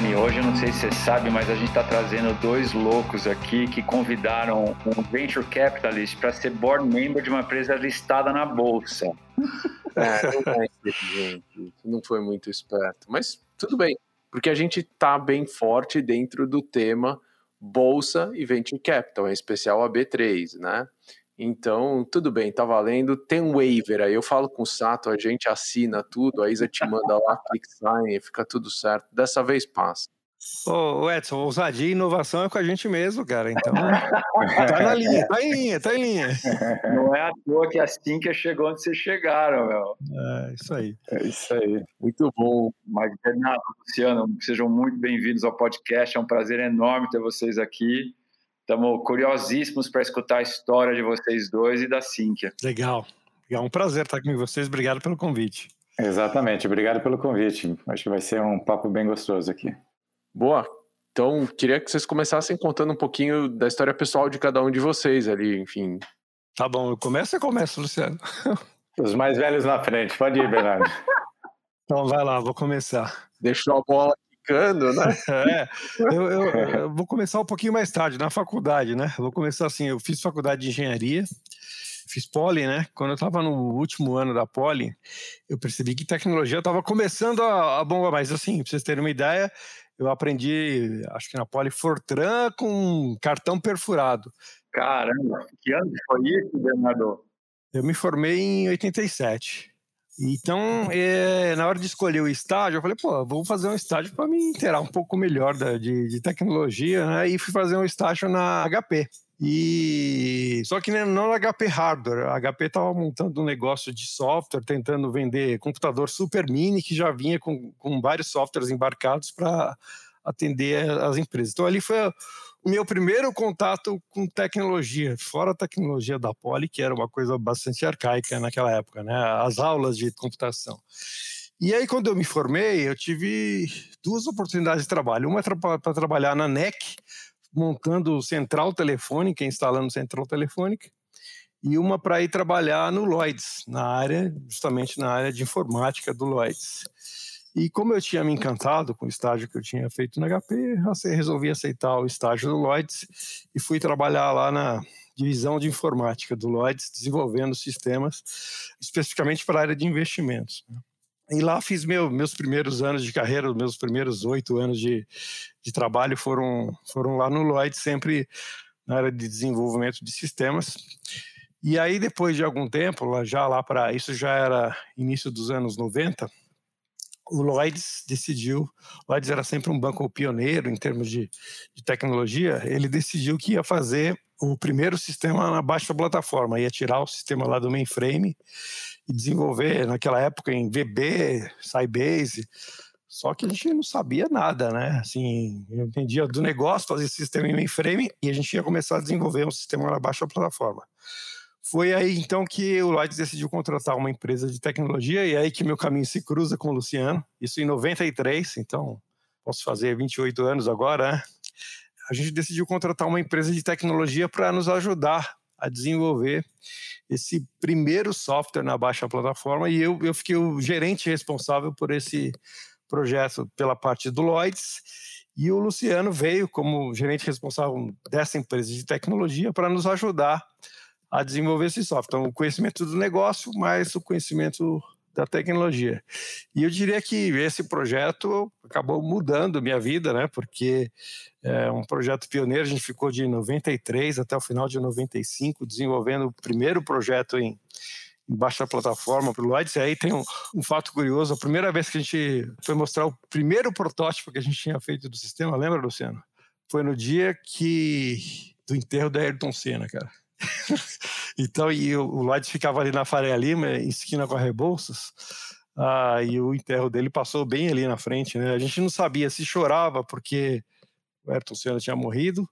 Dani. Hoje eu não sei se você sabe, mas a gente está trazendo dois loucos aqui que convidaram um venture capitalist para ser board member de uma empresa listada na bolsa. É, gente, não foi muito esperto, mas tudo bem, porque a gente está bem forte dentro do tema bolsa e venture capital, em especial a B3, né? Então, tudo bem, tá valendo. Tem um waiver aí, eu falo com o Sato, a gente assina tudo, a Isa te manda lá, click sign, fica tudo certo. Dessa vez passa. Ô, Edson, ousadia e inovação é com a gente mesmo, cara. Então, tá na linha, tá em linha, tá em linha. Não é à toa que assim que chegou onde vocês chegaram, meu. É, isso aí. É isso aí. Muito bom. Mas, Bernardo, Luciano, sejam muito bem-vindos ao podcast. É um prazer enorme ter vocês aqui. Estamos curiosíssimos para escutar a história de vocês dois e da Cínquia. Legal. É um prazer estar aqui com vocês. Obrigado pelo convite. Exatamente. Obrigado pelo convite. Acho que vai ser um papo bem gostoso aqui. Boa. Então, queria que vocês começassem contando um pouquinho da história pessoal de cada um de vocês ali, enfim. Tá bom, eu começo ou começo, Luciano? Os mais velhos na frente. Pode ir, Bernardo. então, vai lá, vou começar. Deixou a bola quicando, né? É, eu, eu, eu, vou começar um pouquinho mais tarde, na faculdade, né? Vou começar assim, eu fiz faculdade de engenharia, fiz poli, né? Quando eu estava no último ano da poli, eu percebi que tecnologia estava começando a, a bombar, mas assim, para vocês terem uma ideia, eu aprendi, acho que na Poli Fortran com cartão perfurado. Caramba, que ano foi isso, Bernardo? Eu me formei em 87. Então, é, na hora de escolher o estágio, eu falei, pô, vou fazer um estágio para me inteirar um pouco melhor da, de, de, tecnologia, né? E fui fazer um estágio na HP. E só que não na HP hardware, a HP estava montando um negócio de software, tentando vender computador super mini que já vinha com, com vários softwares embarcados para atender as empresas. Então ali foi meu primeiro contato com tecnologia, fora a tecnologia da Poli, que era uma coisa bastante arcaica naquela época, né? As aulas de computação. E aí, quando eu me formei, eu tive duas oportunidades de trabalho. Uma para trabalhar na NEC, montando central telefônica, instalando central telefônica, e uma para ir trabalhar no Lloyds, na área, justamente na área de informática do Lloyds. E como eu tinha me encantado com o estágio que eu tinha feito na HP, resolvi aceitar o estágio do Lloyds e fui trabalhar lá na divisão de informática do Lloyds, desenvolvendo sistemas especificamente para a área de investimentos. Né. E lá fiz meu, meus primeiros anos de carreira, meus primeiros oito anos de, de trabalho foram, foram lá no Lloyd, sempre na área de desenvolvimento de sistemas. E aí, depois de algum tempo, já lá para. Isso já era início dos anos 90, o Lloyds decidiu. Lloyds era sempre um banco pioneiro em termos de, de tecnologia. Ele decidiu que ia fazer o primeiro sistema na baixa plataforma, ia tirar o sistema lá do mainframe e desenvolver naquela época em VB, Sybase. Só que a gente não sabia nada, né? Assim, eu entendia do negócio, fazer sistema em mainframe e a gente ia começar a desenvolver um sistema na baixa plataforma. Foi aí então que o Lloyd decidiu contratar uma empresa de tecnologia e é aí que meu caminho se cruza com o Luciano. Isso em 93, então posso fazer 28 anos agora, né? A gente decidiu contratar uma empresa de tecnologia para nos ajudar a desenvolver esse primeiro software na baixa plataforma e eu, eu fiquei o gerente responsável por esse projeto pela parte do Lloyds e o Luciano veio como gerente responsável dessa empresa de tecnologia para nos ajudar a desenvolver esse software. Então, o conhecimento do negócio mais o conhecimento da tecnologia. E eu diria que esse projeto acabou mudando minha vida, né? Porque é um projeto pioneiro, a gente ficou de 93 até o final de 95 desenvolvendo o primeiro projeto em, baixa plataforma para o Lloyds. E aí tem um, um, fato curioso: a primeira vez que a gente foi mostrar o primeiro protótipo que a gente tinha feito do sistema, lembra, Luciano? Foi no dia que do enterro da Ayrton Senna, cara. então, e o, o Lloyd ficava ali na Faria Lima, em esquina com a Rebouças, ah, e o enterro dele passou bem ali na frente, né? A gente não sabia se chorava porque o Ayrton Senna tinha morrido,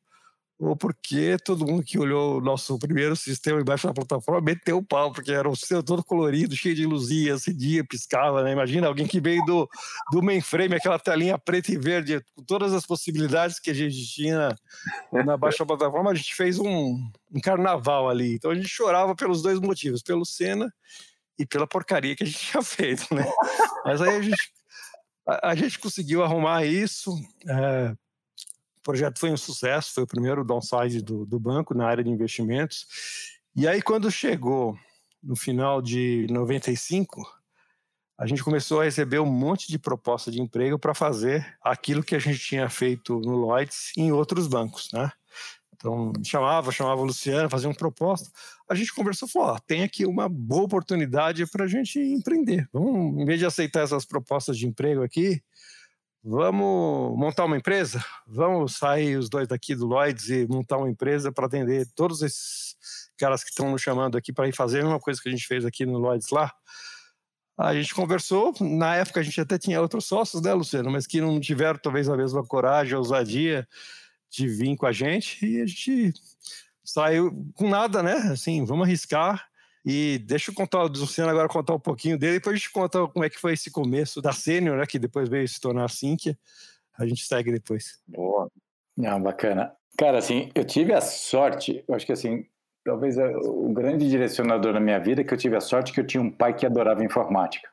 ou porque todo mundo que olhou o nosso primeiro sistema embaixo da plataforma meteu o pau, porque era um sistema todo colorido, cheio de luzinha, acendia, piscava, né? Imagina alguém que veio do, do mainframe, aquela telinha preta e verde, com todas as possibilidades que a gente tinha na baixa plataforma, a gente fez um, um carnaval ali. Então a gente chorava pelos dois motivos, pelo Senna e pela porcaria que a gente tinha feito, né? Mas aí a gente a, a gente conseguiu arrumar isso. É, projeto foi um sucesso, foi o primeiro downsize do, do banco na área de investimentos. E aí, quando chegou no final de 95, a gente começou a receber um monte de proposta de emprego para fazer aquilo que a gente tinha feito no Lloyds em outros bancos, né? Então, chamava, chamava o Luciano, fazia uma proposta. A gente conversou, falou: ó, tem aqui uma boa oportunidade para a gente empreender. Vamos, em vez de aceitar essas propostas de emprego aqui, vamos montar uma empresa? Vamos sair os dois daqui do Lloyds e montar uma empresa para atender todos esses caras que estão nos chamando aqui para ir fazer a mesma coisa que a gente fez aqui no Lloyds lá. A gente conversou, na época a gente até tinha outros sócios, né, Luciano, mas que não tiveram talvez a mesma coragem, a ousadia de vir com a gente e a gente saiu com nada, né? Assim, vamos arriscar. E deixa eu contar, o Luciano agora contar um pouquinho dele, depois a gente conta como é que foi esse começo da Sênior, né? Que depois veio se tornar a. A gente segue depois. Boa. Não, bacana. Cara, assim, eu tive a sorte, eu acho que assim, talvez o grande direcionador na minha vida é que eu tive a sorte que eu tinha um pai que adorava informática.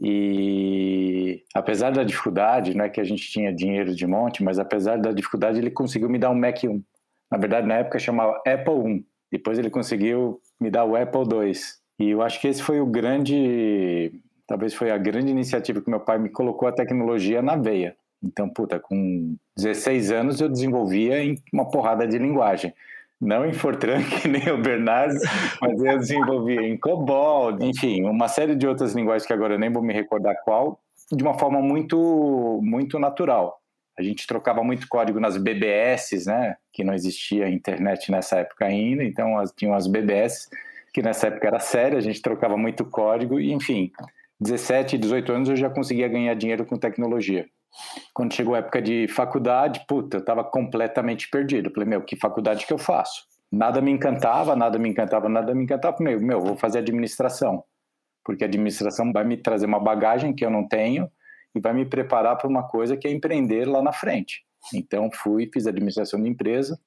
E apesar da dificuldade, não é que a gente tinha dinheiro de monte, mas apesar da dificuldade, ele conseguiu me dar um Mac 1. Na verdade, na época chamava Apple 1. Depois ele conseguiu me dar o Apple 2. E eu acho que esse foi o grande, talvez foi a grande iniciativa que meu pai me colocou a tecnologia na veia. Então, puta, com 16 anos eu desenvolvia em uma porrada de linguagem não em Fortran, que nem o Bernardo, mas eu desenvolvia em COBOL, enfim, uma série de outras linguagens que agora eu nem vou me recordar qual, de uma forma muito, muito natural. A gente trocava muito código nas BBS, né? Que não existia internet nessa época ainda, então as, tinham as BBS, que nessa época era séria, a gente trocava muito código, e enfim, 17, 18 anos eu já conseguia ganhar dinheiro com tecnologia. Quando chegou a época de faculdade, puta, eu estava completamente perdido. falei, meu, que faculdade que eu faço? Nada me encantava, nada me encantava, nada me encantava. Meu, meu, vou fazer administração. Porque administração vai me trazer uma bagagem que eu não tenho e vai me preparar para uma coisa que é empreender lá na frente. Então fui, fiz administração de empresa.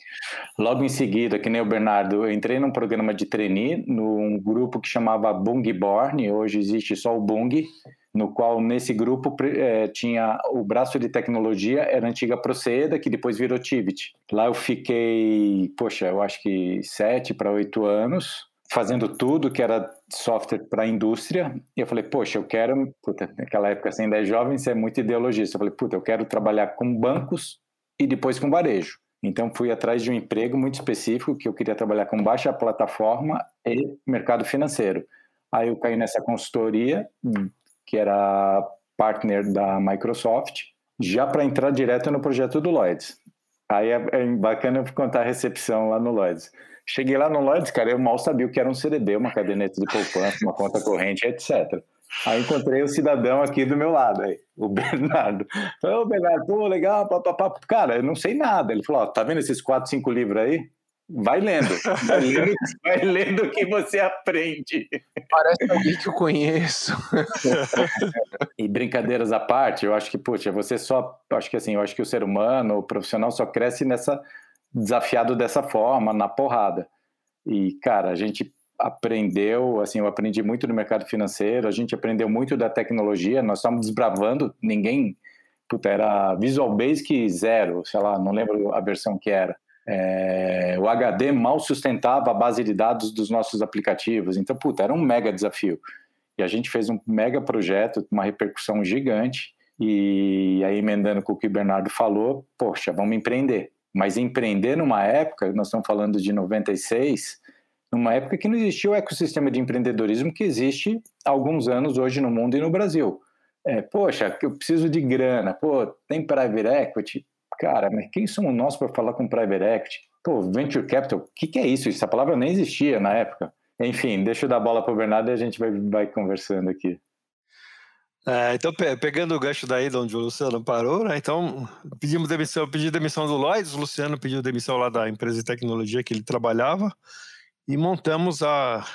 Logo em seguida, que nem o Bernardo, eu entrei num programa de trainee num grupo que chamava Bungborn, hoje existe só o Bung, no qual nesse grupo é, tinha o braço de tecnologia, era a antiga Proceda, que depois virou Tivit. Lá eu fiquei, poxa, eu acho que sete para oito anos, fazendo tudo que era software para a indústria. E eu falei, poxa, eu quero, puta, naquela época assim, ainda é jovem, você é muito ideologista. Eu falei, puta, eu quero trabalhar com bancos e depois com varejo. Então fui atrás de um emprego muito específico que eu queria trabalhar com baixa plataforma e mercado financeiro. Aí eu caí nessa consultoria que era partner da Microsoft, já para entrar direto no projeto do Lloyds. Aí é, é bacana contar a recepção lá no Lloyds. Cheguei lá no Lloyds, cara, eu mal sabia o que era um CDB, uma caderneta de poupança, uma conta corrente, etc. Aí encontrei o cidadão aqui do meu lado, aí, o Bernardo. Falei, ô Bernardo, pô, legal, papapá. Cara, eu não sei nada. Ele falou, ó, tá vendo esses quatro, cinco livros aí? Vai lendo. Vai lendo, vai lendo o que você aprende. Parece alguém que eu conheço. e brincadeiras à parte, eu acho que, poxa, você só. Acho que assim, eu acho que o ser humano, o profissional, só cresce nessa. desafiado dessa forma, na porrada. E, cara, a gente aprendeu, assim, eu aprendi muito no mercado financeiro, a gente aprendeu muito da tecnologia, nós estamos desbravando, ninguém. Puta, era Visual Basic zero, sei lá, não lembro a versão que era. É, o HD mal sustentava a base de dados dos nossos aplicativos. Então, puta, era um mega desafio. E a gente fez um mega projeto, uma repercussão gigante. E aí, emendando com o que o Bernardo falou, poxa, vamos empreender. Mas empreender numa época, nós estamos falando de 96, numa época que não existia o ecossistema de empreendedorismo que existe há alguns anos hoje no mundo e no Brasil. É, poxa, eu preciso de grana, pô, tem private equity, Cara, mas quem somos nós para falar com private equity? Pô, venture capital, o que, que, é isso? Essa palavra nem existia na época. Enfim, deixa eu dar a bola para o Bernardo e a gente vai, vai conversando aqui. É, então, pegando o gancho daí de onde o Luciano parou, né? Então, pedimos demissão, pedi demissão do Lloyds, o Luciano pediu demissão lá da empresa de tecnologia que ele trabalhava e montamos a,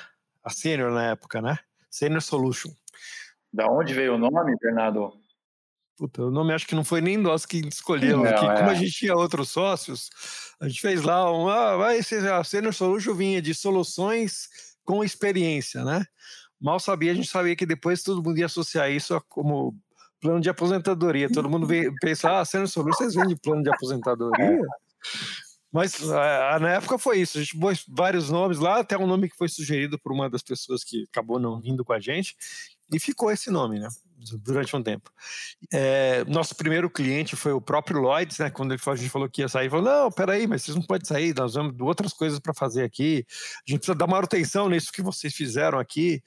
a Senior na época, né? Senior Solution. Da onde veio o nome, Bernardo? Puta, o nome acho que não foi nem nós que escolhemos aqui. É. Como a gente tinha outros sócios, a gente fez lá um. Ah, vai ser a Senior Solution vinha de soluções com experiência, né? Mal sabia, a gente sabia que depois todo mundo ia associar isso a como plano de aposentadoria. Todo mundo vê, pensa, ah, sendo sobre vocês vendem plano de aposentadoria? Mas uh, na época foi isso. A gente pôs vários nomes lá, até um nome que foi sugerido por uma das pessoas que acabou não vindo com a gente, e ficou esse nome, né? Durante um tempo. É, nosso primeiro cliente foi o próprio Lloyds, né? Quando ele a gente falou que ia sair, falou: não, peraí, mas vocês não podem sair, nós vamos outras coisas para fazer aqui. A gente precisa dar maior atenção nisso que vocês fizeram aqui.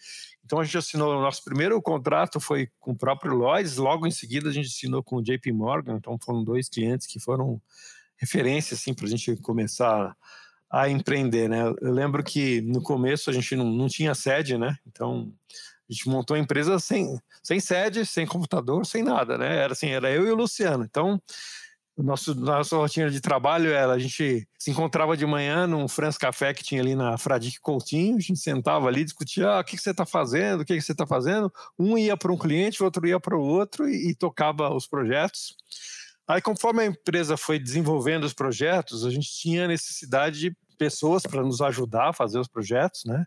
Então a gente assinou o nosso primeiro contrato foi com o próprio Lloyds, logo em seguida a gente assinou com o JP Morgan, então foram dois clientes que foram referência assim para a gente começar a empreender, né? Eu lembro que no começo a gente não, não tinha sede, né? Então a gente montou a empresa sem, sem sede, sem computador, sem nada, né? Era assim, era eu e o Luciano. Então nosso nossa rotina de trabalho era a gente se encontrava de manhã num France Café que tinha ali na Fradique Coutinho, a gente sentava ali, discutia ah, o que, que você está fazendo, o que, que você está fazendo. Um ia para um cliente, o outro ia para o outro e, e tocava os projetos. Aí, conforme a empresa foi desenvolvendo os projetos, a gente tinha necessidade de pessoas para nos ajudar a fazer os projetos, né?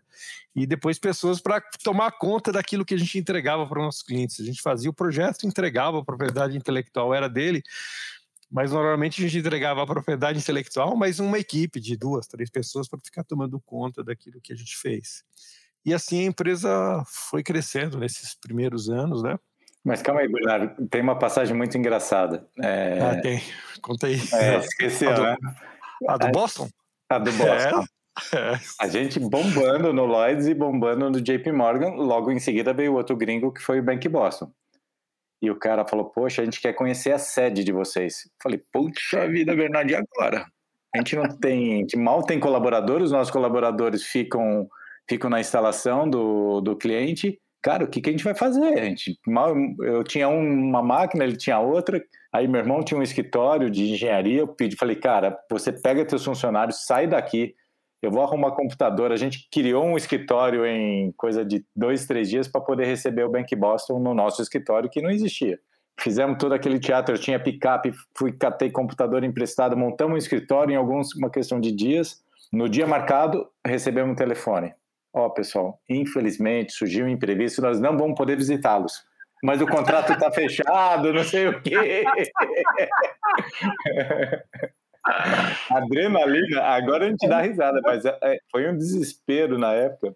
E depois pessoas para tomar conta daquilo que a gente entregava para os nossos clientes. A gente fazia o projeto, entregava a propriedade intelectual era dele, mas normalmente a gente entregava a propriedade intelectual, mas uma equipe de duas, três pessoas para ficar tomando conta daquilo que a gente fez. E assim a empresa foi crescendo nesses primeiros anos, né? Mas calma aí, Bernardo, tem uma passagem muito engraçada. É... Ah, tem. Conta aí. É, esqueci, a do, né? A do Boston? A do Boston. É. A gente bombando no Lloyds e bombando no JP Morgan, logo em seguida veio outro gringo que foi o Bank Boston. E o cara falou: Poxa, a gente quer conhecer a sede de vocês. falei: Puxa vida, Bernardo, e agora? A gente não tem, a gente mal tem colaboradores, os nossos colaboradores ficam, ficam na instalação do, do cliente cara, o que, que a gente vai fazer? A gente, eu tinha uma máquina, ele tinha outra, aí meu irmão tinha um escritório de engenharia, eu pedi, falei, cara, você pega teus funcionários, sai daqui, eu vou arrumar computador. A gente criou um escritório em coisa de dois, três dias para poder receber o Bank Boston no nosso escritório, que não existia. Fizemos todo aquele teatro, eu tinha picape, fui, catei computador emprestado, montamos um escritório em alguns, uma questão de dias. No dia marcado, recebemos um telefone ó, oh, pessoal, infelizmente surgiu um imprevisto, nós não vamos poder visitá-los. Mas o contrato está fechado, não sei o quê. Adrenalina, agora a gente dá risada, mas é, é, foi um desespero na época.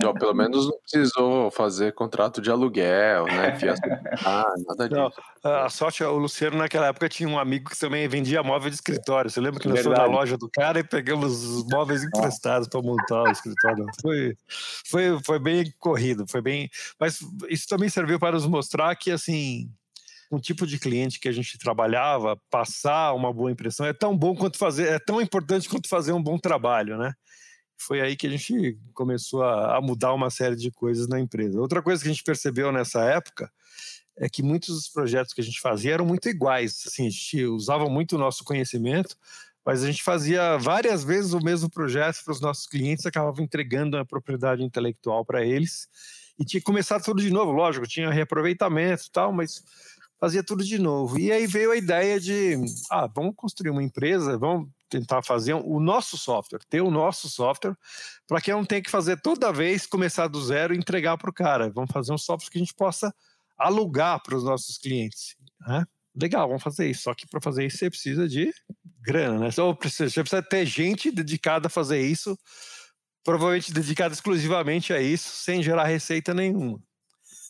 Não, pelo menos não precisou fazer contrato de aluguel, né? Ah, nada disso. Não, a sorte, o Luciano naquela época tinha um amigo que também vendia móvel de escritório. Você lembra que nós fomos na loja do cara e pegamos os móveis emprestados para montar o escritório? Foi, foi, foi bem corrido, foi bem. Mas isso também serviu para nos mostrar que assim um tipo de cliente que a gente trabalhava, passar uma boa impressão é tão bom quanto fazer, é tão importante quanto fazer um bom trabalho, né? Foi aí que a gente começou a, mudar uma série de coisas na empresa. Outra coisa que a gente percebeu nessa época é que muitos dos projetos que a gente fazia eram muito iguais. Assim, a gente usava muito o nosso conhecimento, mas a gente fazia várias vezes o mesmo projeto para os nossos clientes, acabava entregando a propriedade intelectual para eles e tinha que começar tudo de novo. Lógico, tinha reaproveitamento e tal, mas fazia tudo de novo. E aí veio a ideia de, ah, vamos construir uma empresa, vamos tentar fazer o nosso software, ter o nosso software, para que eu não tenha que fazer toda vez, começar do zero e entregar para o cara. Vamos fazer um software que a gente possa alugar para os nossos clientes. Né? Legal, vamos fazer isso. Só que para fazer isso você precisa de grana, né? Então, você precisa ter gente dedicada a fazer isso, provavelmente dedicada exclusivamente a isso, sem gerar receita nenhuma.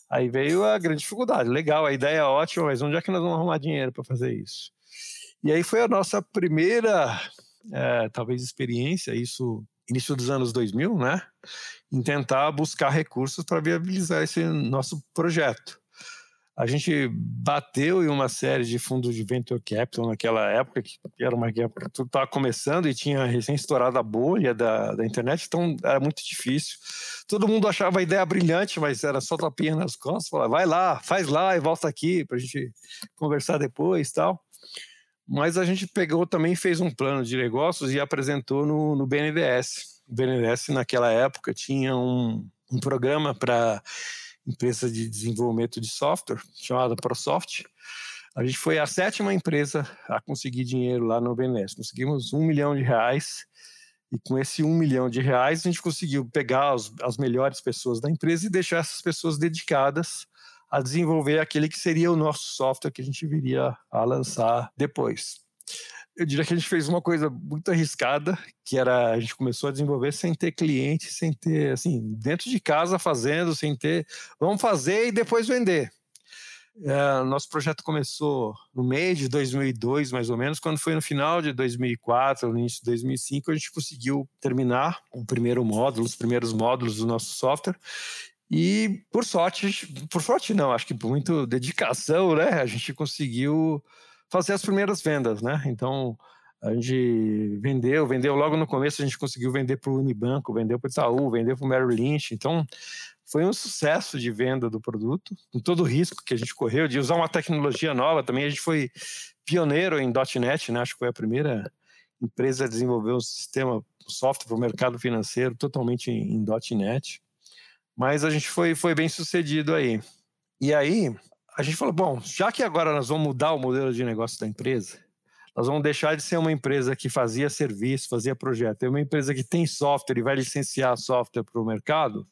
Aí veio a grande dificuldade. Legal, a ideia é ótima, mas onde é que nós vamos arrumar dinheiro para fazer isso? E aí foi a nossa primeira, é, talvez, experiência, isso início dos anos 2000, né? Em tentar buscar recursos para viabilizar esse nosso projeto. A gente bateu em uma série de fundos de venture capital naquela época, que era uma época que tudo estava começando e tinha recém estourado a bolha da, da internet, então era muito difícil. Todo mundo achava a ideia brilhante, mas era só tapinha nas costas, falava, vai lá, faz lá e volta aqui para a gente conversar depois tal. Mas a gente pegou também, fez um plano de negócios e apresentou no, no BNDES. O BNDES, naquela época, tinha um, um programa para empresa de desenvolvimento de software chamada ProSoft. A gente foi a sétima empresa a conseguir dinheiro lá no BNDES. Conseguimos um milhão de reais e com esse um milhão de reais a gente conseguiu pegar as melhores pessoas da empresa e deixar essas pessoas dedicadas a desenvolver aquele que seria o nosso software que a gente viria a lançar depois. Eu diria que a gente fez uma coisa muito arriscada, que era a gente começou a desenvolver sem ter cliente, sem ter, assim, dentro de casa fazendo, sem ter, vamos fazer e depois vender. É, nosso projeto começou no meio de 2002, mais ou menos, quando foi no final de 2004, no início de 2005, a gente conseguiu terminar o primeiro módulo, os primeiros módulos do nosso software. E por sorte, por sorte não, acho que por muita dedicação, né, a gente conseguiu fazer as primeiras vendas, né? Então, a gente vendeu, vendeu logo no começo, a gente conseguiu vender para o Unibanco, vendeu para o Itaú, vendeu para o Merrill Lynch. Então, foi um sucesso de venda do produto, com todo o risco que a gente correu de usar uma tecnologia nova também. A gente foi pioneiro em .NET, né? acho que foi a primeira empresa a desenvolver um sistema, um software para o mercado financeiro totalmente em, .NET. Mas a gente foi, foi bem sucedido aí. E aí, a gente falou, bom, já que agora nós vamos mudar o modelo de negócio da empresa, nós vamos deixar de ser uma empresa que fazia serviço, fazia projeto, é uma empresa que tem software e vai licenciar software para o mercado,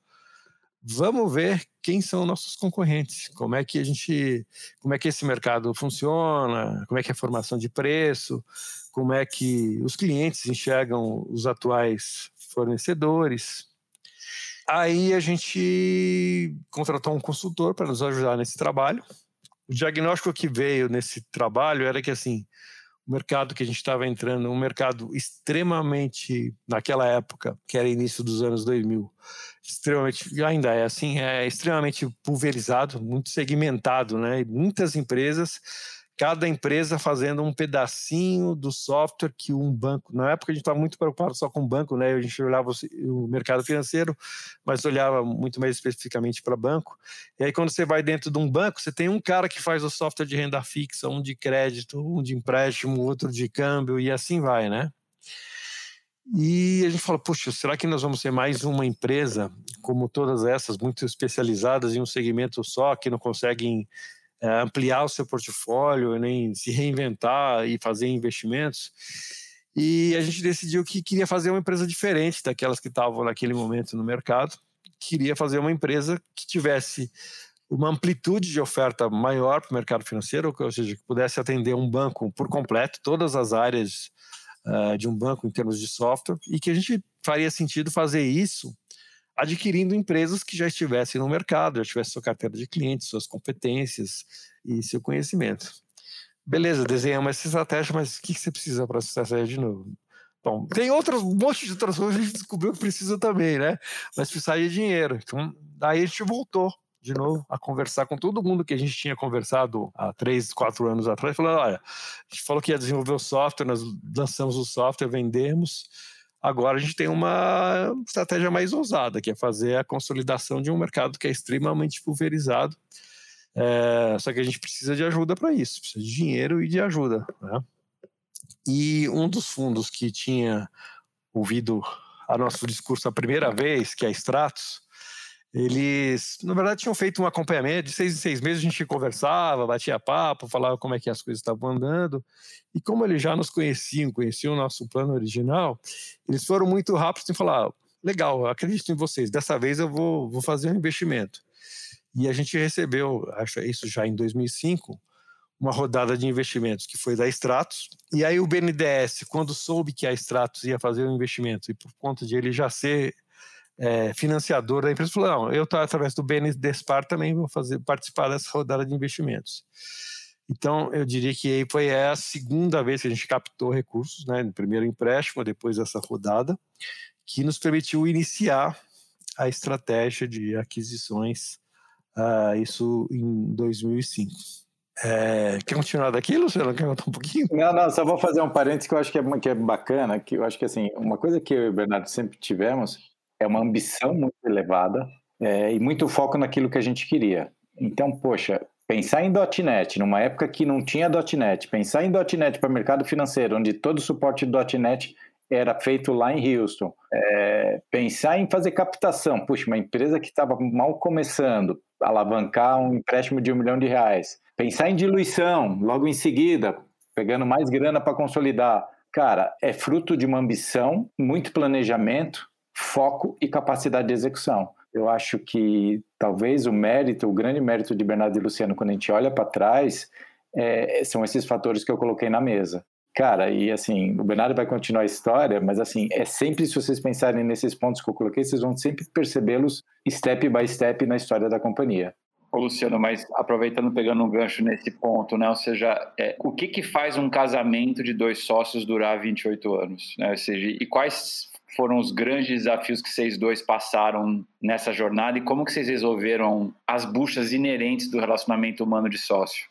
vamos ver quem são nossos concorrentes, como é que a gente, como é que esse mercado funciona, como é que é a formação de preço, como é que os clientes enxergam os atuais fornecedores. Aí a gente contratou um consultor para nos ajudar nesse trabalho. O diagnóstico que veio nesse trabalho era que assim, o mercado que a gente estava entrando, um mercado extremamente, naquela época, que era início dos anos 2000, extremamente, ainda é assim, é extremamente pulverizado, muito segmentado, né? E muitas empresas cada empresa fazendo um pedacinho do software que um banco. Na época a gente estava muito preocupado só com o banco, né? A gente olhava o mercado financeiro, mas olhava muito mais especificamente para banco. E aí quando você vai dentro de um banco, você tem um cara que faz o software de renda fixa, um de crédito, um de empréstimo, outro de câmbio e assim vai, né? E a gente falou, puxa, será que nós vamos ser mais uma empresa, como todas essas, muito especializadas em um segmento só, que não conseguem ampliar o seu portfólio, nem se reinventar e fazer investimentos. E a gente decidiu que queria fazer uma empresa diferente daquelas que estavam naquele momento no mercado. Queria fazer uma empresa que tivesse uma amplitude de oferta maior para o mercado financeiro, ou seja, que pudesse atender um banco por completo, todas as áreas uh, de um banco em termos de software, e que a gente faria sentido fazer isso adquirindo empresas que já estivessem no mercado, já tivessem sua carteira de clientes, suas competências e seu conhecimento. Beleza, desenhamos essa estratégia, mas o que você precisa para essa estratégia de novo? Bom, tem outros, um monte de outras coisas que a gente descobriu que precisa também, né? Mas precisa de dinheiro. Então, daí a gente voltou de novo a conversar com todo mundo que a gente tinha conversado há três, quatro anos atrás, falando, olha, a gente falou que ia desenvolver o software, nós lançamos o software, vendemos, Agora a gente tem uma estratégia mais ousada, que é fazer a consolidação de um mercado que é extremamente pulverizado. É, só que a gente precisa de ajuda para isso, precisa de dinheiro e de ajuda. Né? E um dos fundos que tinha ouvido a nosso discurso a primeira vez, que é a Stratos, eles, na verdade, tinham feito um acompanhamento de seis em seis meses, a gente conversava, batia papo, falava como é que as coisas estavam andando. E como eles já nos conheciam, conheciam o nosso plano original, eles foram muito rápidos em falar: legal, acredito em vocês, dessa vez eu vou, vou fazer um investimento. E a gente recebeu, acho isso já em 2005, uma rodada de investimentos que foi da Stratos. E aí o BNDES, quando soube que a Stratos ia fazer um investimento e por conta de ele já ser é, financiador da empresa, falou: não, eu através do BNDESPAR também vou fazer participar dessa rodada de investimentos. Então, eu diria que foi a segunda vez que a gente captou recursos, né, no primeiro empréstimo, depois dessa rodada, que nos permitiu iniciar a estratégia de aquisições, uh, isso em 2005. É, quer continuar daqui, Luciano? Quer contar um pouquinho? Não, não, só vou fazer um parênteses que eu acho que é, que é bacana, que eu acho que assim, uma coisa que eu e o Bernardo sempre tivemos é uma ambição muito elevada é, e muito foco naquilo que a gente queria. Então, poxa, pensar em .NET, numa época que não tinha .NET, pensar em .NET para mercado financeiro, onde todo o suporte .NET era feito lá em Houston, é, pensar em fazer captação, puxa, uma empresa que estava mal começando, alavancar um empréstimo de um milhão de reais, pensar em diluição, logo em seguida, pegando mais grana para consolidar, cara, é fruto de uma ambição, muito planejamento, foco e capacidade de execução. eu acho que talvez o mérito, o grande mérito de Bernardo e Luciano, quando a gente olha para trás, é, são esses fatores que eu coloquei na mesa. Cara, e assim, o Bernardo vai continuar a história, mas assim, é sempre, se vocês pensarem nesses pontos que eu coloquei, vocês vão sempre percebê-los step by step na história da companhia. Ô, Luciano, mas aproveitando, pegando um gancho nesse ponto, né? Ou seja, é, o que, que faz um casamento de dois sócios durar 28 anos? Né? Ou seja, e quais foram os grandes desafios que vocês dois passaram nessa jornada e como que vocês resolveram as buchas inerentes do relacionamento humano de sócio?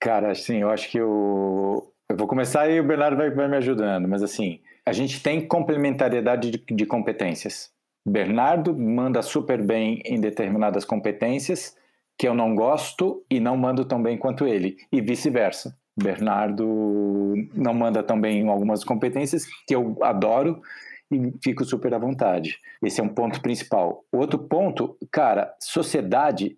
Cara, assim, eu acho que o, eu vou começar e o Bernardo vai, vai me ajudando, mas assim, a gente tem complementariedade de, de competências. Bernardo manda super bem em determinadas competências que eu não gosto e não mando tão bem quanto ele, e vice-versa. Bernardo não manda tão bem em algumas competências que eu adoro e fico super à vontade. Esse é um ponto principal. Outro ponto, cara, sociedade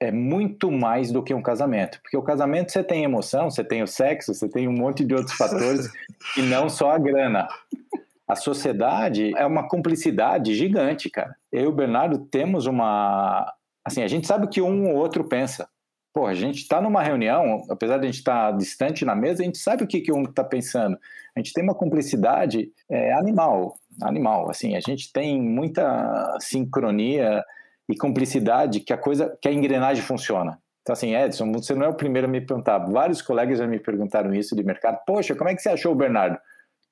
é muito mais do que um casamento. Porque o casamento você tem emoção, você tem o sexo, você tem um monte de outros fatores e não só a grana. A sociedade é uma cumplicidade gigante, cara. Eu e o Bernardo temos uma. Assim, a gente sabe o que um ou outro pensa. Pô, a gente está numa reunião, apesar de a gente estar tá distante na mesa, a gente sabe o que, que um está pensando. A gente tem uma cumplicidade é, animal, animal. Assim, a gente tem muita sincronia e cumplicidade que a coisa, que a engrenagem funciona. Então, assim, Edson, você não é o primeiro a me perguntar. Vários colegas já me perguntaram isso de mercado. Poxa, como é que você achou o Bernardo?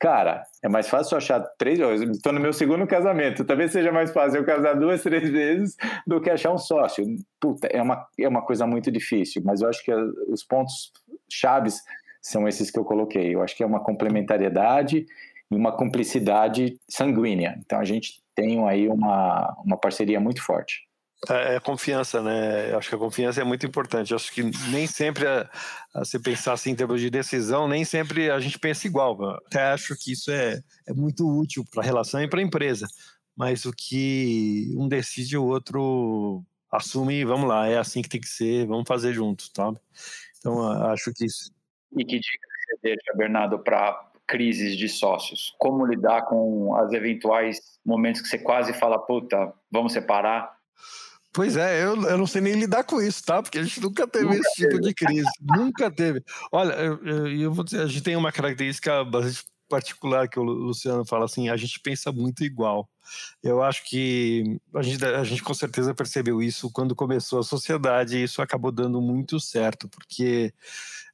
Cara, é mais fácil achar três. Estou no meu segundo casamento. Talvez seja mais fácil eu casar duas, três vezes do que achar um sócio. Puta, é uma, é uma coisa muito difícil, mas eu acho que os pontos chaves são esses que eu coloquei. Eu acho que é uma complementariedade e uma cumplicidade sanguínea. Então a gente tem aí uma, uma parceria muito forte. É, é confiança, né? Acho que a confiança é muito importante. Acho que nem sempre, a, a você pensar assim em termos de decisão, nem sempre a gente pensa igual. Eu até acho que isso é, é muito útil para a relação e para a empresa. Mas o que um decide, o outro assume, vamos lá, é assim que tem que ser, vamos fazer juntos, sabe? Então, acho que isso. E que dica você deixa, Bernardo, para crises de sócios? Como lidar com as eventuais momentos que você quase fala, puta, vamos separar? Pois é, eu, eu não sei nem lidar com isso, tá? Porque a gente nunca teve nunca esse teve. tipo de crise. nunca teve. Olha, eu, eu, eu, vou dizer, a gente tem uma característica bastante particular que o Luciano fala assim, a gente pensa muito igual. Eu acho que a gente, a gente com certeza percebeu isso quando começou a sociedade e isso acabou dando muito certo, porque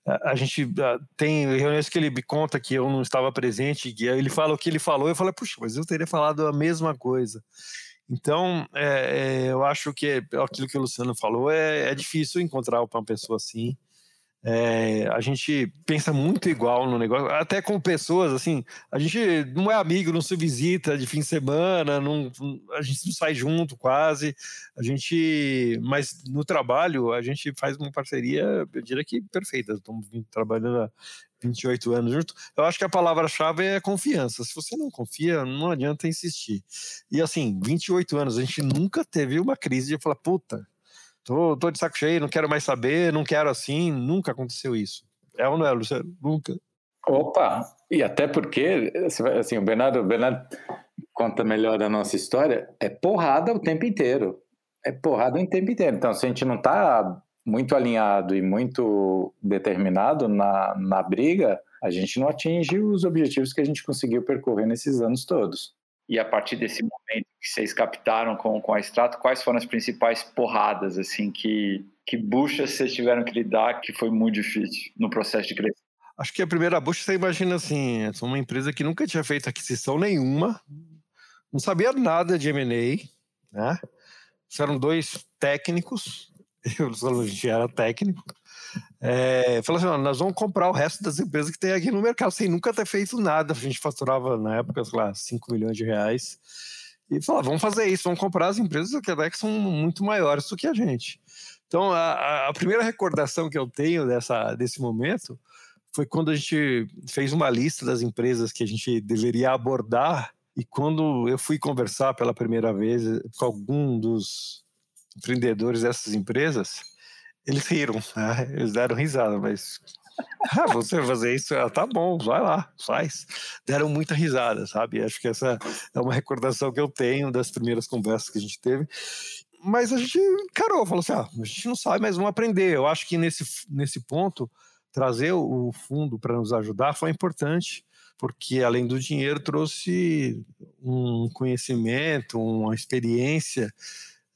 a, a gente tem reuniões que ele me conta que eu não estava presente, e ele fala o que ele falou, eu falo, puxa, mas eu teria falado a mesma coisa. Então, é, é, eu acho que aquilo que o Luciano falou é, é difícil encontrar uma pessoa assim. É, a gente pensa muito igual no negócio, até com pessoas assim. A gente não é amigo, não se visita de fim de semana, não, a gente não sai junto quase. A gente, mas no trabalho a gente faz uma parceria, eu diria que perfeita. Estamos trabalhando há 28 anos junto. Eu acho que a palavra-chave é confiança. Se você não confia, não adianta insistir. E assim, 28 anos, a gente nunca teve uma crise de falar, puta Tô, tô de saco cheio, não quero mais saber, não quero assim. Nunca aconteceu isso. É ou não é, Luciano? Nunca. Opa! E até porque, assim, o Bernardo, o Bernardo conta melhor a nossa história, é porrada o tempo inteiro. É porrada o tempo inteiro. Então, se a gente não está muito alinhado e muito determinado na, na briga, a gente não atinge os objetivos que a gente conseguiu percorrer nesses anos todos. E a partir desse momento que vocês captaram com, com a Extrato, quais foram as principais porradas, assim, que, que buchas vocês tiveram que lidar que foi muito difícil no processo de crescimento? Acho que a primeira bucha, você imagina assim, é uma empresa que nunca tinha feito aquisição nenhuma, não sabia nada de M&A, né? Eram dois técnicos, eu gente era técnico, é, falou assim: nós vamos comprar o resto das empresas que tem aqui no mercado, sem nunca ter feito nada. A gente faturava na época, sei lá, 5 milhões de reais. E falou: vamos fazer isso, vamos comprar as empresas que até que são muito maiores do que a gente. Então, a, a primeira recordação que eu tenho dessa, desse momento foi quando a gente fez uma lista das empresas que a gente deveria abordar. E quando eu fui conversar pela primeira vez com algum dos empreendedores dessas empresas, eles riram, né? eles deram risada, mas ah, você fazer isso, ah, tá bom, vai lá, faz. Deram muita risada, sabe? Acho que essa é uma recordação que eu tenho das primeiras conversas que a gente teve. Mas a gente encarou, falou assim: ah, a gente não sabe, mas vamos aprender. Eu acho que nesse, nesse ponto, trazer o fundo para nos ajudar foi importante porque além do dinheiro trouxe um conhecimento, uma experiência.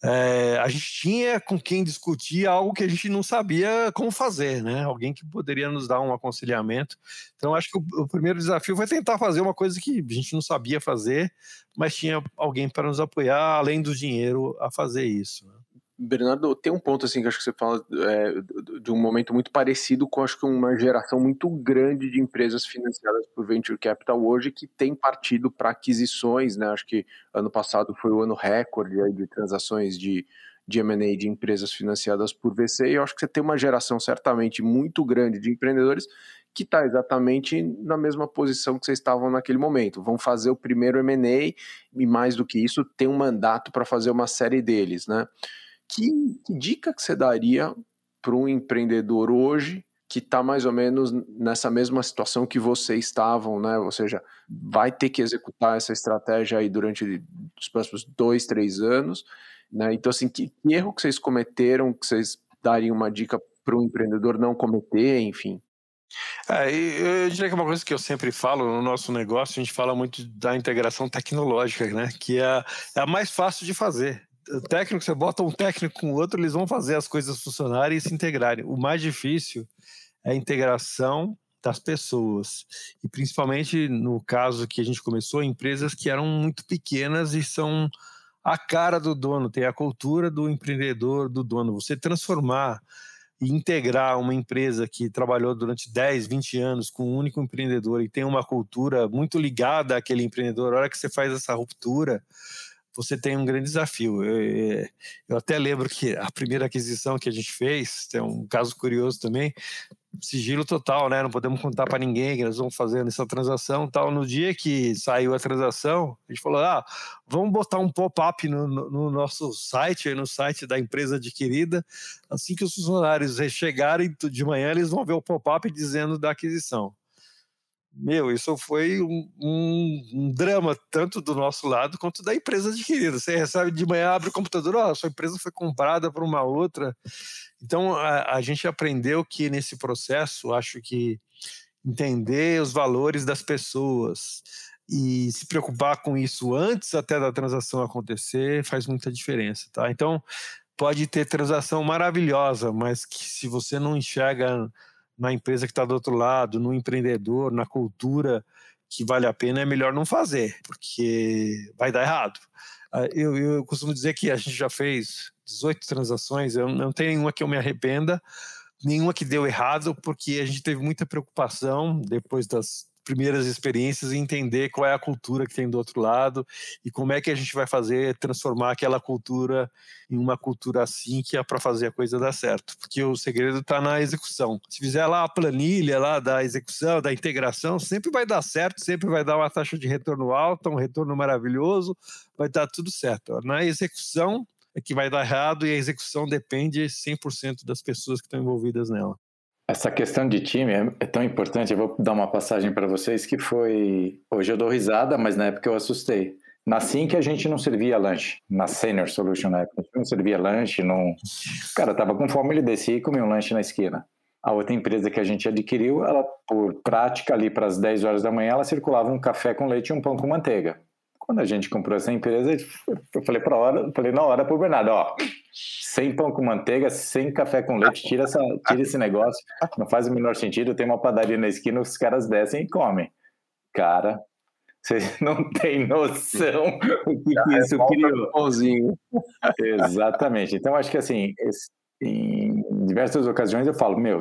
É, a gente tinha com quem discutir algo que a gente não sabia como fazer, né? Alguém que poderia nos dar um aconselhamento. Então, acho que o, o primeiro desafio foi tentar fazer uma coisa que a gente não sabia fazer, mas tinha alguém para nos apoiar, além do dinheiro, a fazer isso. Né? Bernardo, tem um ponto assim que acho que você fala é, de um momento muito parecido com acho que uma geração muito grande de empresas financiadas por venture capital hoje que tem partido para aquisições, né? Acho que ano passado foi o ano recorde aí de transações de de M&A de empresas financiadas por VC e eu acho que você tem uma geração certamente muito grande de empreendedores que está exatamente na mesma posição que vocês estavam naquele momento. Vão fazer o primeiro M&A e mais do que isso, tem um mandato para fazer uma série deles, né? Que, que dica que você daria para um empreendedor hoje que está mais ou menos nessa mesma situação que vocês estavam, né? Ou seja, vai ter que executar essa estratégia aí durante os próximos dois, três anos, né? Então, assim, que, que erro que vocês cometeram, que vocês dariam uma dica para um empreendedor não cometer, enfim? É, eu diria que é uma coisa que eu sempre falo no nosso negócio, a gente fala muito da integração tecnológica, né? Que é, é a mais fácil de fazer o técnico, você bota um técnico com o outro, eles vão fazer as coisas funcionarem e se integrarem. O mais difícil é a integração das pessoas. E principalmente no caso que a gente começou, empresas que eram muito pequenas e são a cara do dono, tem a cultura do empreendedor, do dono. Você transformar e integrar uma empresa que trabalhou durante 10, 20 anos com um único empreendedor e tem uma cultura muito ligada àquele empreendedor, a hora que você faz essa ruptura, você tem um grande desafio. Eu, é, eu, até lembro que a primeira aquisição que a gente fez, tem um caso curioso também, sigilo total, né? Não podemos contar para ninguém que nós vamos fazer essa transação tal. No dia que saiu a transação, a gente falou: ah, vamos botar um pop-up no, no, no, nosso site, no site da empresa adquirida. Assim que os funcionários chegarem de manhã, eles vão ver o pop-up dizendo da aquisição. Meu, isso foi um, um, um, drama, tanto do nosso lado quanto da empresa adquirida. Você recebe de manhã, abre o computador, oh, sua empresa foi comprada por uma outra. Então, a, a gente aprendeu que nesse processo, acho que entender os valores das pessoas e se preocupar com isso antes até da transação acontecer faz muita diferença, tá? Então, pode ter transação maravilhosa, mas que se você não enxerga na empresa que está do outro lado, no empreendedor, na cultura que vale a pena, é melhor não fazer, porque vai dar errado. Ah, eu, eu costumo dizer que a gente já fez 18 transações, eu não tenho nenhuma que eu me arrependa, nenhuma que deu errado, porque a gente teve muita preocupação depois das primeiras experiências e entender qual é a cultura que tem do outro lado e como é que a gente vai fazer transformar aquela cultura em uma cultura assim que é para fazer a coisa dar certo, porque o segredo está na execução. Se fizer lá a planilha lá da execução, da integração, sempre vai dar certo, sempre vai dar uma taxa de retorno alta, um retorno maravilhoso, vai dar tudo certo. Na execução é que vai dar errado e a execução depende 100% das pessoas que estão envolvidas nela. Essa questão de time é, é tão importante. Eu vou dar uma passagem para vocês que foi. Hoje eu dou risada, mas na época eu assustei. Na que a gente não servia lanche. Na Senior Solution na época, a gente não servia lanche. Não... O cara tava com fome, ele descia e comia um lanche na esquina. A outra empresa que a gente adquiriu, ela, por prática, ali para as 10 horas da manhã, ela circulava um café com leite e um pão com manteiga. Quando a gente comprou essa empresa, eu falei para hora, falei na hora pro Bernardo, ó, sem pão com manteiga, sem café com leite, tira, essa, tira esse negócio, não faz o menor sentido. Tem uma padaria na esquina, os caras descem e comem. Cara, você não tem noção o que, que isso criou. Pãozinho. Exatamente. Então, acho que assim, em diversas ocasiões eu falo, meu,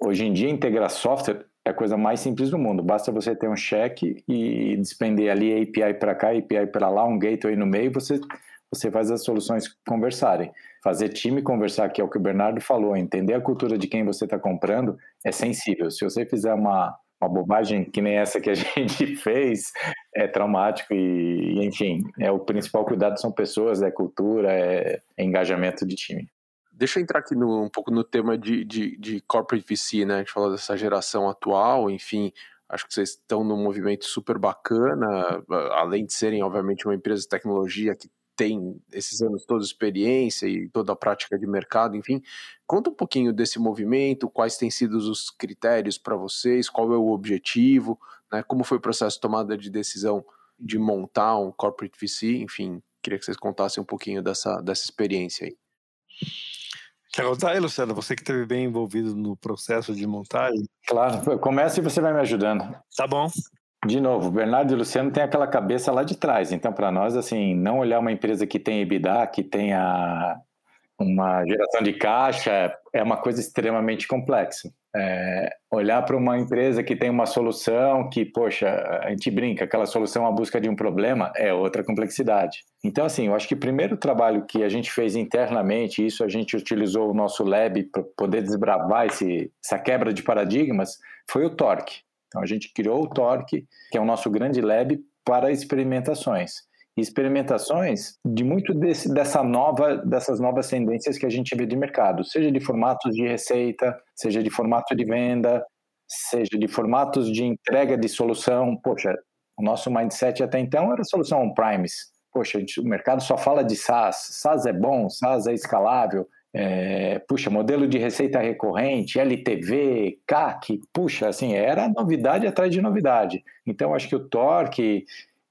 hoje em dia integrar software é a coisa mais simples do mundo. Basta você ter um cheque e despender ali API para cá, API para lá, um gateway no meio, você você faz as soluções conversarem. Fazer time conversar, que é o que o Bernardo falou, entender a cultura de quem você está comprando é sensível. Se você fizer uma, uma bobagem que nem essa que a gente fez, é traumático e, enfim, é o principal cuidado são pessoas, é cultura, é, é engajamento de time. Deixa eu entrar aqui no, um pouco no tema de, de, de corporate VC, né? A gente falou dessa geração atual, enfim, acho que vocês estão num movimento super bacana, além de serem, obviamente, uma empresa de tecnologia que tem esses anos toda experiência e toda a prática de mercado, enfim. Conta um pouquinho desse movimento, quais têm sido os critérios para vocês, qual é o objetivo, né? como foi o processo de tomada de decisão de montar um corporate VC, enfim, queria que vocês contassem um pouquinho dessa, dessa experiência aí. Quer contar aí, Luciano? Você que esteve bem envolvido no processo de montagem. Claro, começa e você vai me ajudando. Tá bom. De novo, Bernardo e Luciano têm aquela cabeça lá de trás. Então, para nós, assim, não olhar uma empresa que tem EBITDA, que tenha uma geração de caixa, é uma coisa extremamente complexa. É, olhar para uma empresa que tem uma solução que, poxa, a gente brinca, aquela solução a busca de um problema, é outra complexidade. Então, assim, eu acho que o primeiro trabalho que a gente fez internamente, isso a gente utilizou o nosso lab para poder desbravar esse, essa quebra de paradigmas, foi o Torque. Então, a gente criou o Torque, que é o nosso grande lab para experimentações experimentações de muito desse, dessa nova, dessas novas tendências que a gente vê de mercado, seja de formatos de receita, seja de formato de venda, seja de formatos de entrega de solução. Poxa, o nosso mindset até então era solução on-premise. Poxa, o mercado só fala de SaaS. SaaS é bom, SaaS é escalável. É, puxa, modelo de receita recorrente, LTV, CAC, puxa, assim, era novidade atrás de novidade. Então, acho que o Torque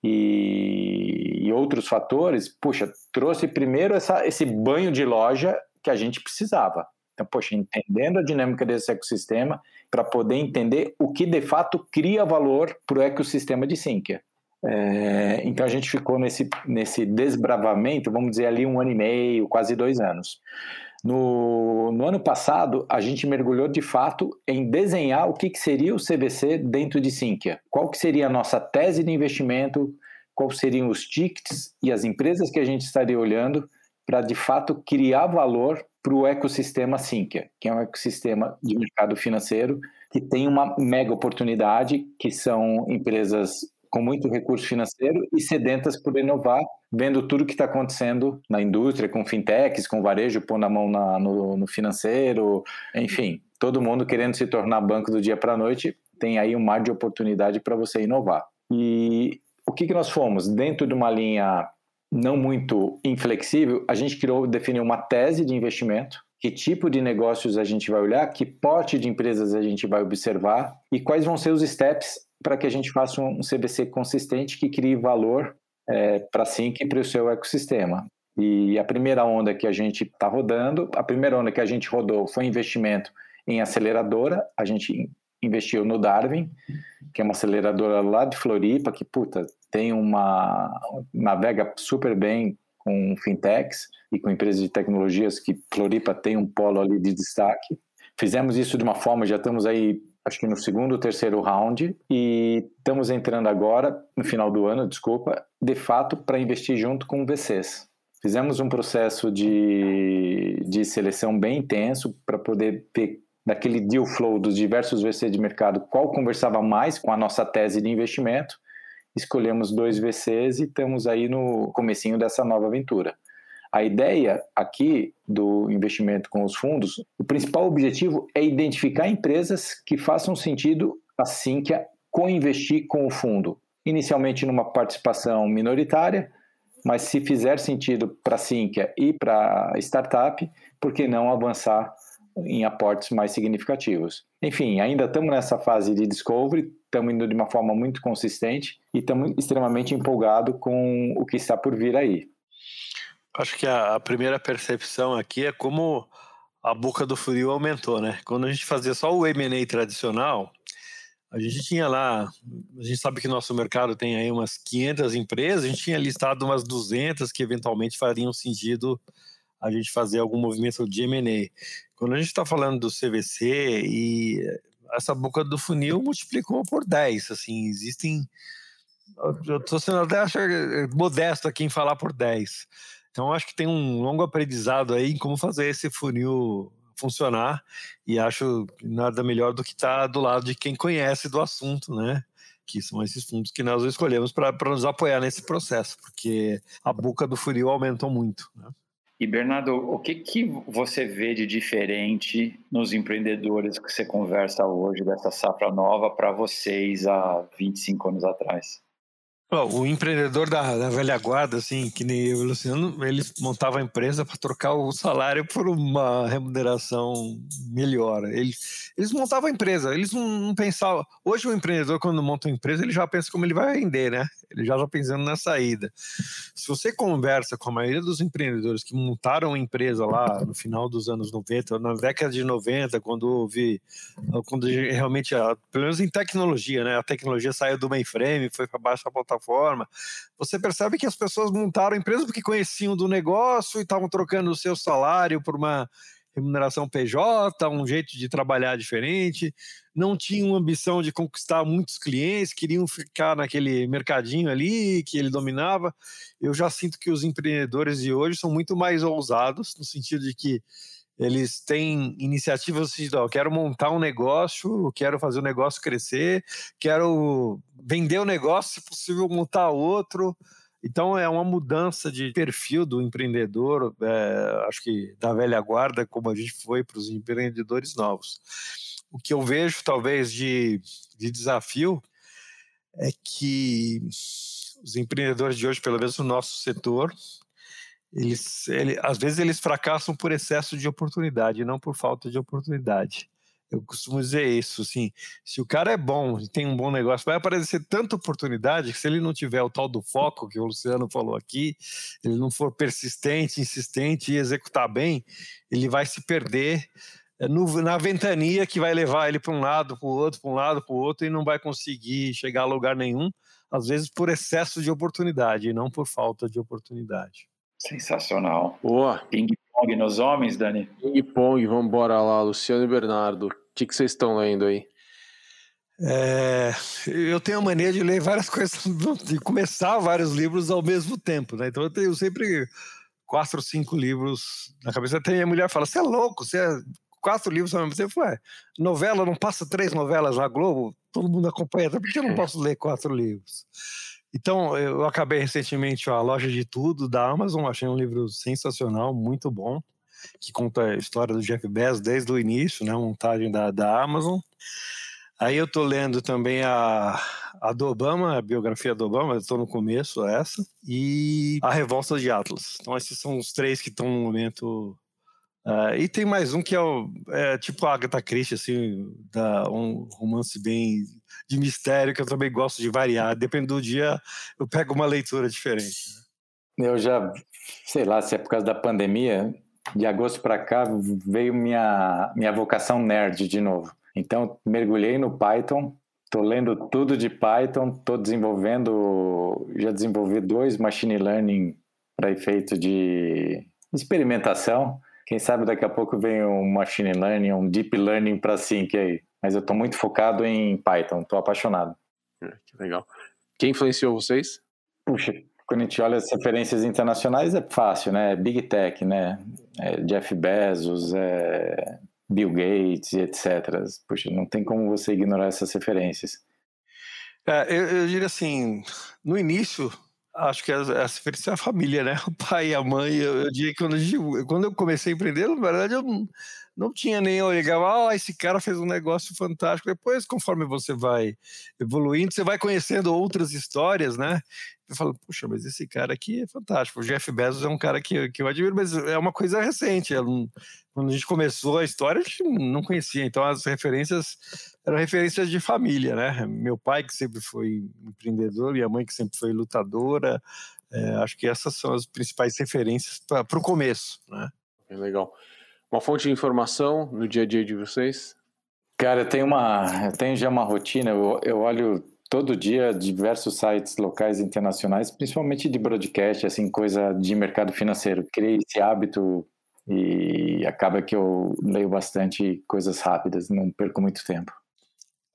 e, e outros fatores, puxa, trouxe primeiro essa, esse banho de loja que a gente precisava. Então, poxa, entendendo a dinâmica desse ecossistema para poder entender o que de fato cria valor para o ecossistema de Sinqia. É, então a gente ficou nesse, nesse desbravamento, vamos dizer ali um ano e meio, quase dois anos. No, no ano passado, a gente mergulhou de fato em desenhar o que, que seria o CVC dentro de Sinqia. Qual que seria a nossa tese de investimento, quais seriam os tickets e as empresas que a gente estaria olhando para, de fato, criar valor para o ecossistema Sinqia, que é um ecossistema de mercado financeiro que tem uma mega oportunidade, que são empresas com muito recurso financeiro e sedentas por inovar, vendo tudo que está acontecendo na indústria, com fintechs, com varejo pondo a mão na, no, no, financeiro, enfim, todo mundo querendo se tornar banco do dia para a noite, tem aí um mar de oportunidade para você inovar. E o que, que nós fomos? Dentro de uma linha não muito inflexível, a gente criou, definiu uma tese de investimento, que tipo de negócios a gente vai olhar, que porte de empresas a gente vai observar e quais vão ser os steps para que a gente faça um CBC consistente que crie valor é, para SINC e para o seu ecossistema. E a primeira onda que a gente está rodando, a primeira onda que a gente rodou foi investimento em aceleradora, a gente investiu no Darwin, que é uma aceleradora lá de Floripa, que, puta, tem uma... navega super bem com fintechs e com empresas de tecnologias que Floripa tem um polo ali de destaque. Fizemos isso de uma forma, já estamos aí acho que no segundo terceiro round, e estamos entrando agora, no final do ano, desculpa, de fato, para investir junto com VCs. Fizemos um processo de, de seleção bem intenso para poder ver daquele deal flow dos diversos VCs de mercado qual conversava mais com a nossa tese de investimento. Escolhemos dois VCs e estamos aí no comecinho dessa nova aventura. A ideia aqui do investimento com os fundos, o principal objetivo é identificar empresas que façam sentido assim que co-investir com o fundo, inicialmente numa participação minoritária, mas se fizer sentido para a Sinqia e para a startup, por que não avançar em aportes mais significativos? Enfim, ainda estamos nessa fase de discovery, estamos indo de uma forma muito consistente e estamos extremamente empolgados com o que está por vir aí. Acho que a, a, primeira percepção aqui é como a boca do frio aumentou, né? Quando a gente fazia só o M&A tradicional, a gente tinha lá, a gente sabe que nosso mercado tem aí umas 500 empresas, a gente tinha listado umas 200 que eventualmente fariam sentido a gente fazer algum movimento de M&A. Quando a gente está falando do CVC e essa boca do funil multiplicou por 10, assim, existem eu estou sendo até modesto aqui em falar por 10 então, acho que tem um longo aprendizado aí em como fazer esse funil funcionar e acho nada melhor do que estar tá do lado de quem conhece do assunto, né? Que são esses fundos que nós escolhemos para nos apoiar nesse processo, porque a boca do funil aumentou muito. Né? E Bernardo, o que, que você vê de diferente nos empreendedores que você conversa hoje dessa safra nova para vocês há 25 anos atrás? O empreendedor da, da, velha guarda, assim, que nem eu e o Luciano, eles montavam a empresa para trocar o salário por uma remuneração melhor. Eles, eles montavam a empresa, eles não, não pensavam. Hoje, o empreendedor, quando monta uma empresa, ele já pensa como ele vai vender, né? Ele já está pensando na saída. Se você conversa com a maioria dos empreendedores que montaram a empresa lá no final dos anos 90, na década de 90, quando houve, quando realmente, pelo menos em tecnologia, né? A tecnologia saiu do mainframe, foi para baixo da plataforma. Você percebe que as pessoas montaram a empresa porque conheciam do negócio e estavam trocando o seu salário por uma remuneração PJ, um jeito de trabalhar diferente, não tinham ambição de conquistar muitos clientes, queriam ficar naquele mercadinho ali que ele dominava. Eu já sinto que os empreendedores de hoje são muito mais ousados, no sentido de que eles têm iniciativas assim, ó, quero montar um negócio, quero fazer o negócio crescer, quero vender o negócio, se possível montar outro. Então é uma mudança de perfil do empreendedor, é, acho que da velha guarda, como a gente foi para os empreendedores novos. O que eu vejo talvez de, de desafio é que os empreendedores de hoje, pelo menos no nosso setor, eles, ele, às vezes eles fracassam por excesso de oportunidade, não por falta de oportunidade. Eu costumo dizer isso, assim, se o cara é bom e tem um bom negócio, vai aparecer tanta oportunidade que se ele não tiver o tal do foco que o Luciano falou aqui, ele não for persistente, insistente e executar bem, ele vai se perder eh, no, na ventania que vai levar ele para um lado, para o outro, para um lado, para o outro e não vai conseguir chegar a lugar nenhum, às vezes por excesso de oportunidade e não por falta de oportunidade. Sensacional. Boa. Ping pong nos homens, Dani? Ping pong, vamos embora lá, Luciano e Bernardo. O que, que vocês estão lendo aí? É, eu tenho a mania de ler várias coisas, de começar vários livros ao mesmo tempo, né? Então eu tenho sempre quatro, cinco livros na cabeça. Até minha mulher fala: você é louco, você é quatro livros ao mesmo tempo. Ué, novela, não passa três novelas na Globo? Todo mundo acompanha, por que eu não posso ler quatro livros? Então, eu acabei recentemente a Loja de Tudo da Amazon, achei um livro sensacional, muito bom, que conta a história do Jeff Bezos desde o início, né, a montagem da, da Amazon. Aí eu estou lendo também a, a do Obama, a biografia do Obama, estou no começo essa, e a Revolta de Atlas. Então esses são os três que estão no momento Uh, e tem mais um que é, o, é tipo a Agatha Christie, assim, da, um romance bem de mistério, que eu também gosto de variar. Depende do dia, eu pego uma leitura diferente. Né? Eu já, sei lá, se é por causa da pandemia, de agosto para cá veio minha, minha vocação nerd de novo. Então, mergulhei no Python, estou lendo tudo de Python, estou desenvolvendo, já desenvolvi dois machine learning para efeito de experimentação quem sabe daqui a pouco vem um machine learning, um deep learning para Sync aí. Mas eu estou muito focado em Python, estou apaixonado. É, que legal. Quem influenciou vocês? Puxa, quando a gente olha as referências internacionais é fácil, né? Big Tech, né? É Jeff Bezos, é Bill Gates, etc. Puxa, não tem como você ignorar essas referências. É, eu, eu diria assim, no início Acho que essa referência é a família, né? O pai a mãe. Eu, eu diria que quando, quando eu comecei a empreender, na verdade, eu não, tinha nem eu ligava, ah, esse cara fez um negócio fantástico. Depois, conforme você vai evoluindo, você vai conhecendo outras histórias, né? Eu falo, puxa, mas esse cara aqui é fantástico. O Jeff Bezos é um cara que, que eu admiro, mas é uma coisa recente. Não, quando a gente começou a história, a gente não conhecia. Então, as referências eram referências de família, né? Meu pai, que sempre foi empreendedor, minha mãe, que sempre foi lutadora. É, acho que essas são as principais referências para o começo, né? É legal. Uma fonte de informação no dia a dia de vocês? Cara, eu tenho, uma, eu tenho já uma rotina, eu, eu olho todo dia diversos sites locais e internacionais, principalmente de broadcast, assim, coisa de mercado financeiro. Criei esse hábito e acaba que eu leio bastante coisas rápidas, não perco muito tempo.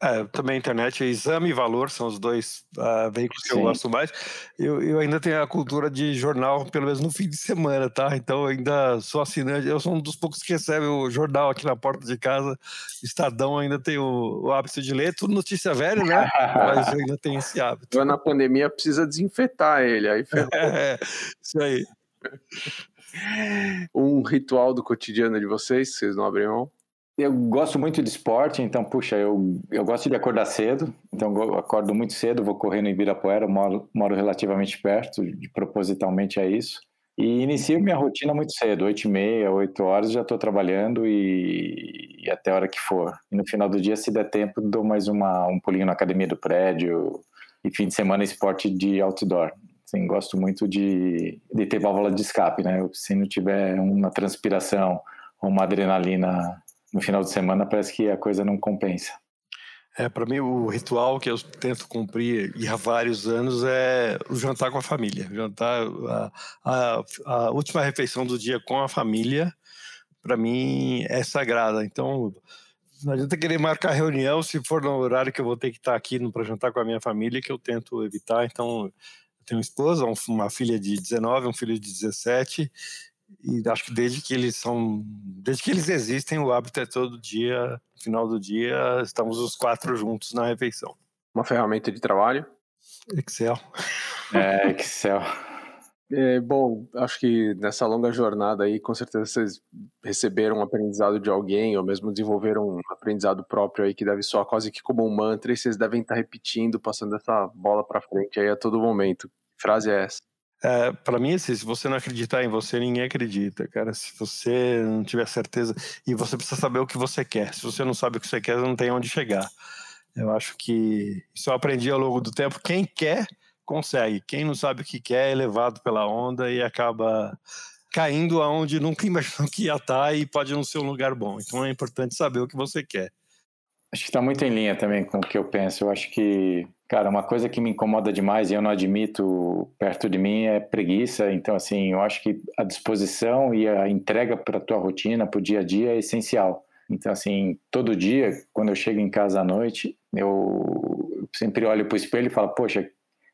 É, também a internet, exame e valor são os dois uh, veículos que Sim. eu gosto mais. Eu, eu ainda tenho a cultura de jornal, pelo menos no fim de semana, tá? Então eu ainda sou assinante, eu sou um dos poucos que recebe o jornal aqui na porta de casa. Estadão ainda tem o, o hábito de ler, tudo notícia velha, né? Mas eu ainda tenho esse hábito. Na pandemia precisa desinfetar ele, aí é, isso aí. um ritual do cotidiano de vocês, vocês não abrem mão? Eu gosto muito de esporte, então, puxa, eu, eu gosto de acordar cedo, então eu acordo muito cedo, vou correndo em Ibirapuera, moro, moro relativamente perto, de, propositalmente é isso. E inicio minha rotina muito cedo, 8 e meia, 8 horas, já estou trabalhando e, e, até a hora que for. E no final do dia, se der tempo, dou mais uma, um pulinho na academia do prédio e fim de semana esporte de outdoor. Assim, gosto muito de, de ter válvula de escape, né? Se não tiver uma transpiração ou uma adrenalina no final de semana, parece que a coisa não compensa. É, para mim o ritual que eu tento cumprir e há vários anos é o jantar com a família. Jantar a, a, a última refeição do dia com a família, para mim é sagrada. Então não adianta querer marcar reunião se for no horário que eu vou ter que estar aqui para jantar com a minha família, que eu tento evitar. Então eu tenho uma esposa, uma filha de 19, um filho de 17 e acho que desde que eles são, desde que eles existem, o hábito é todo dia, no final do dia, estamos os quatro juntos na refeição. Uma ferramenta de trabalho? Excel. É, Excel. É, bom, acho que nessa longa jornada aí, com certeza vocês receberam um aprendizado de alguém, ou mesmo desenvolveram um aprendizado próprio aí que deve soar quase que como um mantra, e vocês devem estar repetindo, passando essa bola para frente aí a todo momento. Que frase é essa? É, para mim, assim, se você não acreditar em você, ninguém acredita, cara. Se você não tiver certeza. E você precisa saber o que você quer. Se você não sabe o que você quer, não tem onde chegar. Eu acho que isso eu aprendi ao longo do tempo. Quem quer, consegue. Quem não sabe o que quer é levado pela onda e acaba caindo aonde nunca imaginou que ia estar e pode não ser um lugar bom. Então é importante saber o que você quer. Acho que está muito em linha também com o que eu penso. Eu acho que Cara, uma coisa que me incomoda demais e eu não admito perto de mim é preguiça. Então, assim, eu acho que a disposição e a entrega para a tua rotina, para o dia a dia é essencial. Então, assim, todo dia, quando eu chego em casa à noite, eu sempre olho para o espelho e falo, poxa,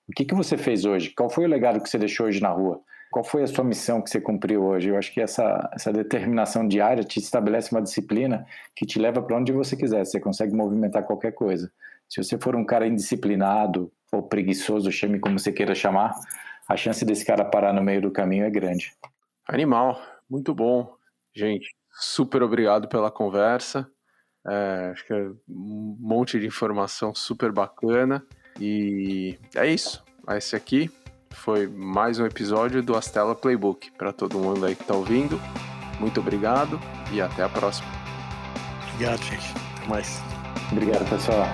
o que, que você fez hoje? Qual foi o legado que você deixou hoje na rua? Qual foi a sua missão que você cumpriu hoje? Eu acho que essa, essa determinação diária te estabelece uma disciplina que te leva para onde você quiser. Você consegue movimentar qualquer coisa. Se você for um cara indisciplinado ou preguiçoso, chame como você queira chamar, a chance desse cara parar no meio do caminho é grande. Animal, muito bom. Gente, super obrigado pela conversa. É, acho que é um monte de informação super bacana. E é isso. Esse aqui foi mais um episódio do Astela Playbook. Para todo mundo aí que está ouvindo, muito obrigado e até a próxima. Obrigado, gente. Até mais. Obrigado, pessoal.